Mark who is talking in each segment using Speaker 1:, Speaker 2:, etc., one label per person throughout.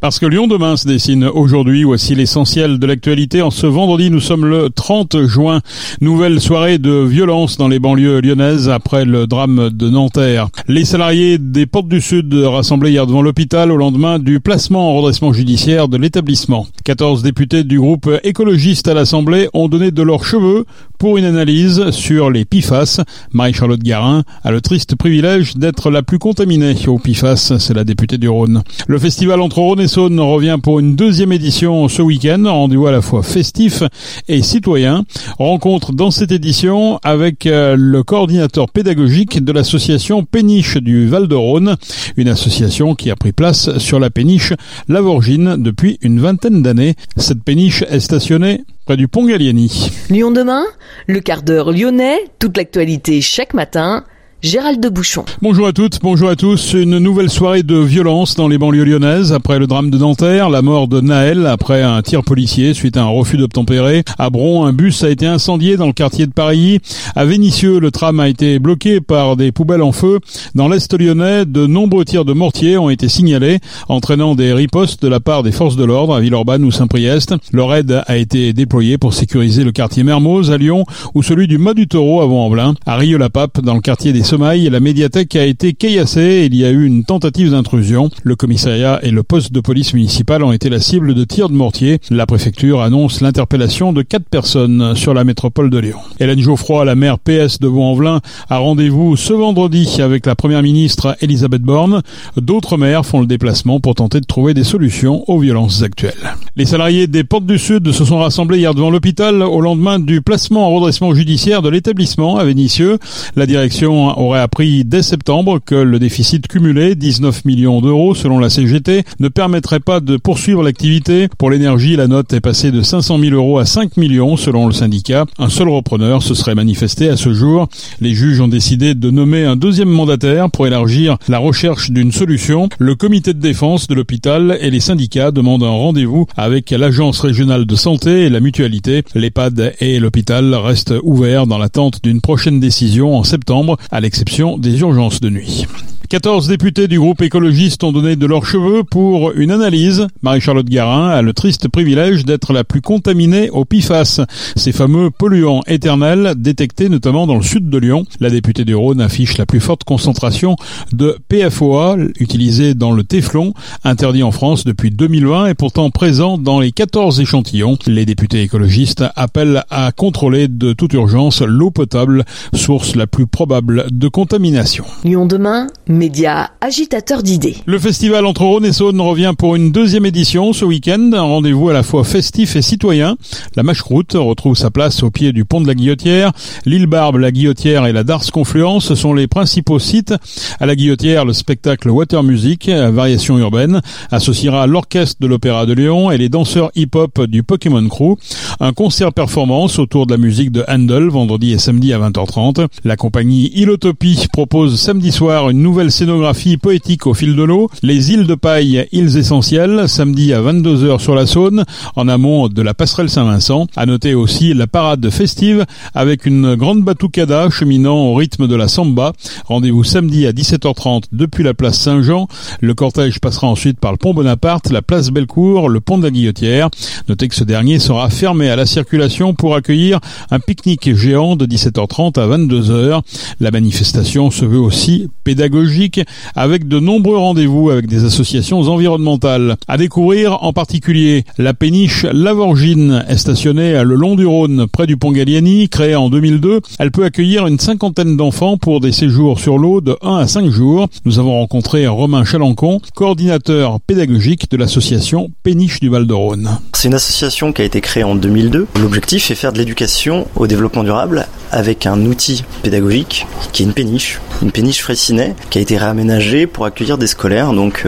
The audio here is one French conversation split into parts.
Speaker 1: Parce que Lyon demain se dessine aujourd'hui, voici l'essentiel de l'actualité. En ce vendredi, nous sommes le 30 juin. Nouvelle soirée de violence dans les banlieues lyonnaises après le drame de Nanterre. Les salariés des Portes du Sud rassemblés hier devant l'hôpital au lendemain du placement en redressement judiciaire de l'établissement. 14 députés du groupe écologiste à l'Assemblée ont donné de leurs cheveux pour une analyse sur les PIFAS. Marie-Charlotte Garin a le triste privilège d'être la plus contaminée au PIFAS, c'est la députée du Rhône. Le festival entre Saône revient pour une deuxième édition ce week-end, rendez-vous à la fois festif et citoyen. Rencontre dans cette édition avec euh, le coordinateur pédagogique de l'association Péniche du Val-de-Rhône, une association qui a pris place sur la péniche Lavorgine depuis une vingtaine d'années. Cette péniche est stationnée près du pont Gallieni.
Speaker 2: Lyon demain, le quart d'heure lyonnais, toute l'actualité chaque matin Gérald de Bouchon.
Speaker 1: Bonjour à toutes, bonjour à tous. Une nouvelle soirée de violence dans les banlieues lyonnaises après le drame de Nanterre, la mort de Naël après un tir policier suite à un refus d'obtempérer. À Bron, un bus a été incendié dans le quartier de Paris. À Vénissieux, le tram a été bloqué par des poubelles en feu. Dans l'est lyonnais, de nombreux tirs de mortier ont été signalés, entraînant des ripostes de la part des forces de l'ordre à Villeurbanne ou Saint-Priest. Le raid a été déployé pour sécuriser le quartier Mermoz à Lyon ou celui du Mas du Taureau à Vaux-en-Velin. À Rieux-la-Pape, dans le quartier des la médiathèque a été caillassée il y a eu une tentative d'intrusion. Le commissariat et le poste de police municipal ont été la cible de tirs de mortier. La préfecture annonce l'interpellation de quatre personnes sur la métropole de Lyon. Hélène Geoffroy, la maire PS de Vaux-en-Velin, a rendez-vous ce vendredi avec la première ministre Elisabeth Borne. D'autres maires font le déplacement pour tenter de trouver des solutions aux violences actuelles. Les salariés des Portes du Sud se sont rassemblés hier devant l'hôpital au lendemain du placement en redressement judiciaire de l'établissement à Vénissieux. La direction aurait appris dès septembre que le déficit cumulé, 19 millions d'euros selon la CGT, ne permettrait pas de poursuivre l'activité. Pour l'énergie, la note est passée de 500 000 euros à 5 millions selon le syndicat. Un seul repreneur se serait manifesté à ce jour. Les juges ont décidé de nommer un deuxième mandataire pour élargir la recherche d'une solution. Le comité de défense de l'hôpital et les syndicats demandent un rendez-vous avec l'agence régionale de santé et la mutualité. L'EHPAD et l'hôpital restent ouverts dans l'attente d'une prochaine décision en septembre à l'exception des urgences de nuit. 14 députés du groupe écologiste ont donné de leurs cheveux pour une analyse. Marie-Charlotte Garin a le triste privilège d'être la plus contaminée au PIFAS, ces fameux polluants éternels détectés notamment dans le sud de Lyon. La députée du Rhône affiche la plus forte concentration de PFOA utilisé dans le téflon, interdit en France depuis 2020 et pourtant présent dans les 14 échantillons. Les députés écologistes appellent à contrôler de toute urgence l'eau potable, source la plus probable de contamination.
Speaker 2: Lyon demain média agitateur d'idées.
Speaker 1: Le festival entre Rhône et Saône revient pour une deuxième édition ce week-end, un rendez-vous à la fois festif et citoyen. La Mâche-Croûte retrouve sa place au pied du pont de la Guillotière. L'île Barbe, la Guillotière et la Darse Confluence sont les principaux sites. À la Guillotière, le spectacle Water Music, variation urbaine, associera l'orchestre de l'Opéra de Lyon et les danseurs hip-hop du Pokémon Crew. Un concert performance autour de la musique de Handel vendredi et samedi à 20h30. La compagnie Ilotopie propose samedi soir une nouvelle scénographie poétique au fil de l'eau, les îles de paille, îles essentielles, samedi à 22h sur la Saône, en amont de la passerelle Saint-Vincent. À noter aussi la parade festive avec une grande batucada cheminant au rythme de la samba. Rendez-vous samedi à 17h30 depuis la place Saint-Jean. Le cortège passera ensuite par le pont Bonaparte, la place Bellecour, le pont de la Guillotière. Notez que ce dernier sera fermé à la circulation pour accueillir un pique-nique géant de 17h30 à 22h. La manifestation se veut aussi pédagogique avec de nombreux rendez-vous avec des associations environnementales. À découvrir en particulier la péniche Lavorgine est stationnée le long du Rhône près du pont Galliani, créée en 2002. Elle peut accueillir une cinquantaine d'enfants pour des séjours sur l'eau de 1 à 5 jours. Nous avons rencontré Romain Chalancon, coordinateur pédagogique de l'association Péniche du Val-de-Rhône.
Speaker 3: C'est une association qui a été créée en 2002. L'objectif est faire de l'éducation au développement durable avec un outil pédagogique qui une péniche, une péniche Fraissinet qui a été réaménagée pour accueillir des scolaires, donc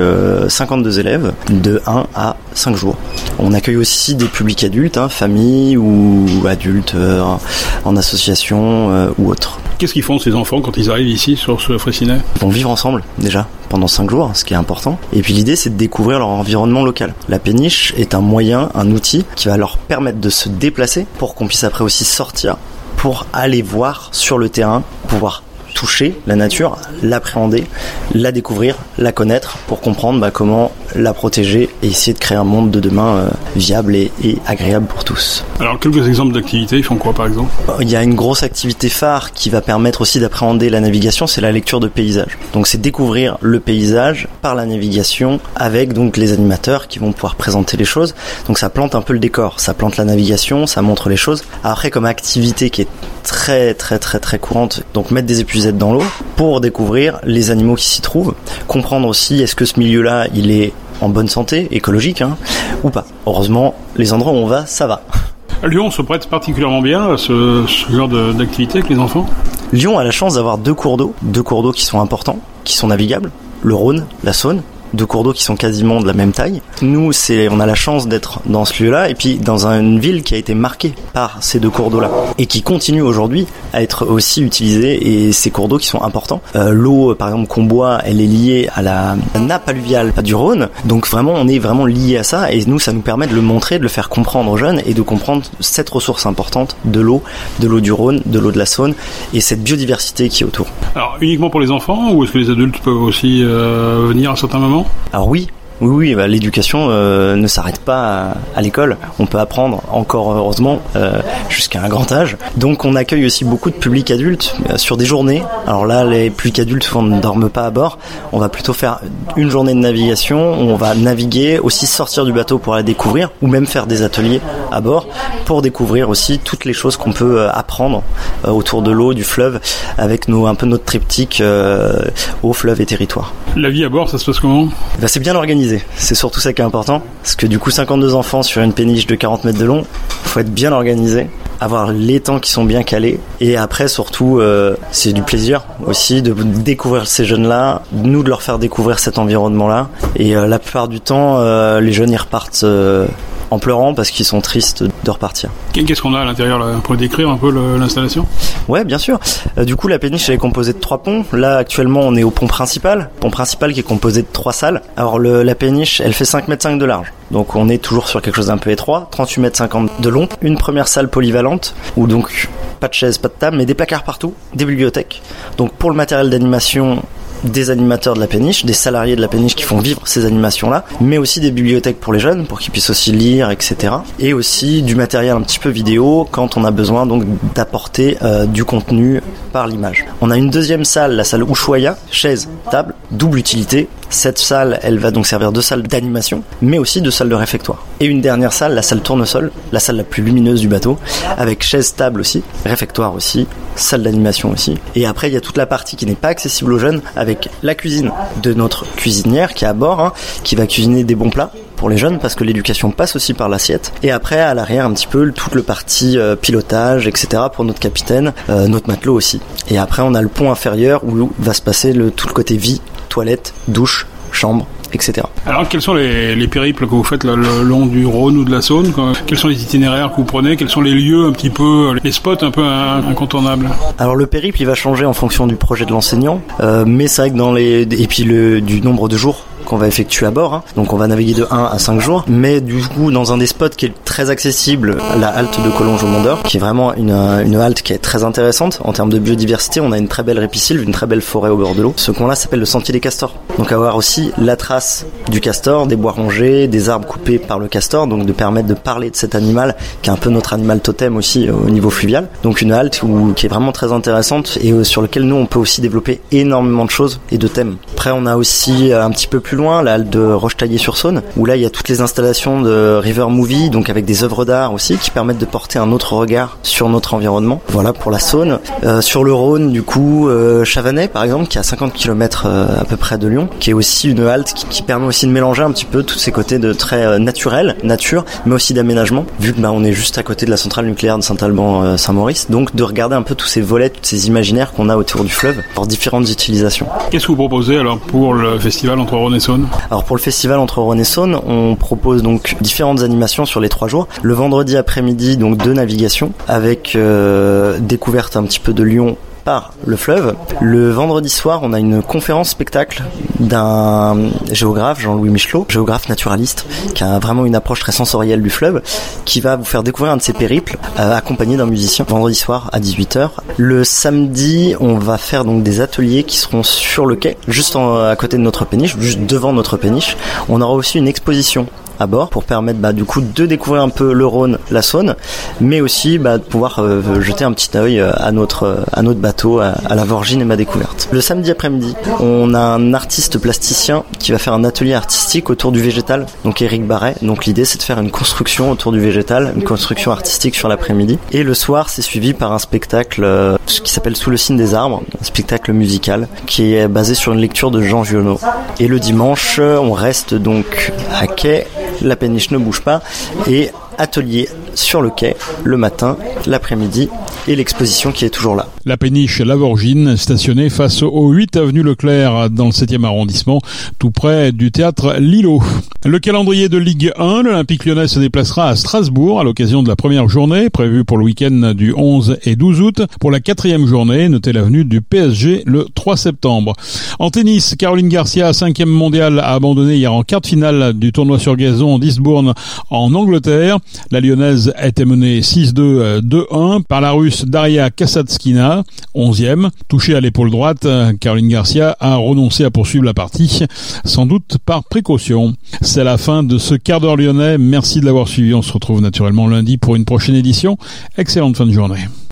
Speaker 3: 52 euh, élèves de 1 à 5 jours. On accueille aussi des publics adultes, hein, familles ou adultes euh, en association euh, ou autres.
Speaker 1: Qu'est-ce qu'ils font ces enfants quand ils arrivent ici sur ce Fraissinet
Speaker 3: Ils vont vivre ensemble déjà pendant 5 jours, ce qui est important. Et puis l'idée c'est de découvrir leur environnement local. La péniche est un moyen, un outil qui va leur permettre de se déplacer pour qu'on puisse après aussi sortir pour aller voir sur le terrain, pouvoir toucher la nature, l'appréhender, la découvrir, la connaître pour comprendre bah, comment la protéger et essayer de créer un monde de demain euh, viable et, et, agréable pour tous.
Speaker 1: Alors quelques exemples d'activités, ils font quoi par exemple?
Speaker 3: Il y a une grosse activité phare qui va permettre aussi d'appréhender la navigation, c'est la lecture de paysage. Donc c'est découvrir le paysage par la navigation avec donc les animateurs qui vont pouvoir présenter les choses. Donc ça plante un peu le décor, ça plante la navigation, ça montre les choses. Après comme activité qui est très très très très courante, donc mettre des dans l'eau pour découvrir les animaux qui s'y trouvent, comprendre aussi est-ce que ce milieu-là il est en bonne santé, écologique, hein, ou pas. Heureusement, les endroits où on va, ça va.
Speaker 1: Lyon se prête particulièrement bien à ce, ce genre d'activité avec les enfants?
Speaker 3: Lyon a la chance d'avoir deux cours d'eau, deux cours d'eau qui sont importants, qui sont navigables, le Rhône, la Saône, deux cours d'eau qui sont quasiment de la même taille. Nous, c'est, on a la chance d'être dans ce lieu-là et puis dans une ville qui a été marquée par ces deux cours d'eau-là et qui continue aujourd'hui à être aussi utilisée et ces cours d'eau qui sont importants. Euh, l'eau, par exemple, qu'on boit, elle est liée à la nappe alluviale du Rhône. Donc vraiment, on est vraiment lié à ça et nous, ça nous permet de le montrer, de le faire comprendre aux jeunes et de comprendre cette ressource importante de l'eau, de l'eau du Rhône, de l'eau de la Saône et cette biodiversité qui est autour.
Speaker 1: Alors uniquement pour les enfants ou est-ce que les adultes peuvent aussi euh, venir à certains moments?
Speaker 3: Alors oui, oui, oui, bah, l'éducation euh, ne s'arrête pas à, à l'école. On peut apprendre encore heureusement euh, jusqu'à un grand âge. Donc on accueille aussi beaucoup de publics adultes euh, sur des journées. Alors là, les publics adultes souvent ne dorment pas à bord. On va plutôt faire une journée de navigation. Où on va naviguer, aussi sortir du bateau pour la découvrir, ou même faire des ateliers à bord pour découvrir aussi toutes les choses qu'on peut apprendre autour de l'eau, du fleuve, avec nos, un peu notre triptyque eau, fleuve et territoire.
Speaker 1: La vie à bord, ça se passe comment?
Speaker 3: Bah, C'est bien organisé. C'est surtout ça qui est important. Parce que du coup, 52 enfants sur une péniche de 40 mètres de long, faut être bien organisé, avoir les temps qui sont bien calés. Et après, surtout, euh, c'est du plaisir aussi de découvrir ces jeunes-là, nous de leur faire découvrir cet environnement-là. Et euh, la plupart du temps, euh, les jeunes, ils repartent en pleurant parce qu'ils sont tristes de repartir.
Speaker 1: Qu'est-ce qu'on a à l'intérieur là Pour décrire un peu l'installation?
Speaker 3: Ouais, bien sûr. Euh, du coup, la péniche elle est composée de trois ponts. Là, actuellement, on est au pont principal. Pont principal qui est composé de trois salles. Alors, le, la péniche, elle fait 5 mètres 5 de large. Donc, on est toujours sur quelque chose d'un peu étroit. 38 mètres 50 de long. Une première salle polyvalente où donc pas de chaises, pas de table, mais des placards partout, des bibliothèques. Donc, pour le matériel d'animation, des animateurs de la péniche, des salariés de la péniche qui font vivre ces animations-là, mais aussi des bibliothèques pour les jeunes, pour qu'ils puissent aussi lire, etc. Et aussi du matériel un petit peu vidéo quand on a besoin donc d'apporter euh, du contenu par l'image. On a une deuxième salle, la salle Ushuaïa, chaise, table, double utilité. Cette salle, elle va donc servir de salle d'animation, mais aussi de salle de réfectoire. Et une dernière salle, la salle tournesol, la salle la plus lumineuse du bateau, avec chaise, table aussi, réfectoire aussi, salle d'animation aussi. Et après, il y a toute la partie qui n'est pas accessible aux jeunes, avec la cuisine de notre cuisinière qui est à bord, hein, qui va cuisiner des bons plats pour les jeunes parce que l'éducation passe aussi par l'assiette. Et après, à l'arrière, un petit peu toute le partie euh, pilotage, etc. pour notre capitaine, euh, notre matelot aussi. Et après, on a le pont inférieur où va se passer tout le côté vie, toilette, douche, chambre, etc.
Speaker 1: Alors, quels sont les, les périples que vous faites le, le long du Rhône ou de la Saône Quels sont les itinéraires que vous prenez Quels sont les lieux un petit peu, les spots un peu incontournables
Speaker 3: Alors, le périple, il va changer en fonction du projet de l'enseignant, euh, mais c'est vrai que dans les et puis le du nombre de jours qu'on va effectuer à bord. Hein. Donc on va naviguer de 1 à 5 jours. Mais du coup, dans un des spots qui est très accessible, la halte de Collonges au Mondeur, qui est vraiment une, une halte qui est très intéressante en termes de biodiversité. On a une très belle répisylve, une très belle forêt au bord de l'eau. Ce coin-là s'appelle le sentier des castors. Donc avoir aussi la trace du castor, des bois rongés, des arbres coupés par le castor, donc de permettre de parler de cet animal qui est un peu notre animal totem aussi au niveau fluvial. Donc une halte qui est vraiment très intéressante et sur lequel nous on peut aussi développer énormément de choses et de thèmes. Après on a aussi un petit peu plus loin, la halte de Rochetaillé-sur-Saône, où là il y a toutes les installations de River Movie, donc avec des œuvres d'art aussi, qui permettent de porter un autre regard sur notre environnement. Voilà pour la Saône. Euh, sur le Rhône, du coup, euh, Chavanais par exemple, qui est à 50 km euh, à peu près de Lyon, qui est aussi une halte qui, qui, permet aussi de mélanger un petit peu tous ces côtés de très euh, naturel, nature, mais aussi d'aménagement, vu que bah, on est juste à côté de la centrale nucléaire de Saint-Alban-Saint-Maurice, donc de regarder un peu tous ces volets, tous ces imaginaires qu'on a autour du fleuve, pour différentes utilisations.
Speaker 1: Qu'est-ce que vous proposez alors pour le festival entre Rhône et
Speaker 3: Alors pour le festival entre Rhône et Saône, on propose donc différentes animations sur les trois jours. Le vendredi après-midi, donc deux navigations avec euh, découverte un petit peu de Lyon par le vendredi soir, on a une conférence spectacle d'un géographe, Jean-Louis Michelot, géographe naturaliste, qui a vraiment une approche très sensorielle du fleuve, qui va vous faire découvrir un de ses périples, euh, accompagné d'un musicien, vendredi soir à 18h. Le samedi, on va faire donc des ateliers qui seront sur le quai, juste à côté de notre péniche, juste devant notre péniche. On aura aussi une exposition à bord pour permettre bah, du coup de découvrir un peu le Rhône, la Saône, mais aussi bah, de pouvoir euh, jeter un petit œil euh, à notre euh, à notre bateau, à, la Vorgine et ma découverte. Le samedi après-midi, on a un artiste plasticien qui va faire un atelier artistique autour du végétal, donc Eric Barret. Donc l'idée c'est de faire une construction autour du végétal, une construction artistique sur l'après-midi. Et le soir, c'est suivi par un spectacle qui s'appelle Sous le signe des arbres, un spectacle musical qui est basé sur une lecture de Jean Giono. Et le dimanche, on reste donc à quai la péniche ne bouge pas et atelier sur le quai le matin, l'après-midi et l'exposition qui est toujours là.
Speaker 1: La péniche Lavorgine, stationnée face au 8 avenue Leclerc dans le 7e arrondissement, tout près du théâtre Lilo. Le calendrier de Ligue 1, l'Olympique lyonnais se déplacera à Strasbourg à l'occasion de la première journée, prévue pour le week-end du 11 et 12 août. Pour la quatrième journée, notez l'avenue du PSG le 3 septembre. En tennis, Caroline Garcia, cinquième mondiale, a abandonné hier en quart de finale du tournoi sur gazon d'Eastbourne en Angleterre. La lyonnaise était menée 6-2, 2-1 par la russe Daria Kasatskina, 11e. Touchée à l'épaule droite, Caroline Garcia a renoncé à poursuivre la partie, sans doute par précaution. C'est la fin de ce quart d'heure lyonnais. Merci de l'avoir suivi. On se retrouve naturellement lundi pour une prochaine édition. Excellente fin de journée.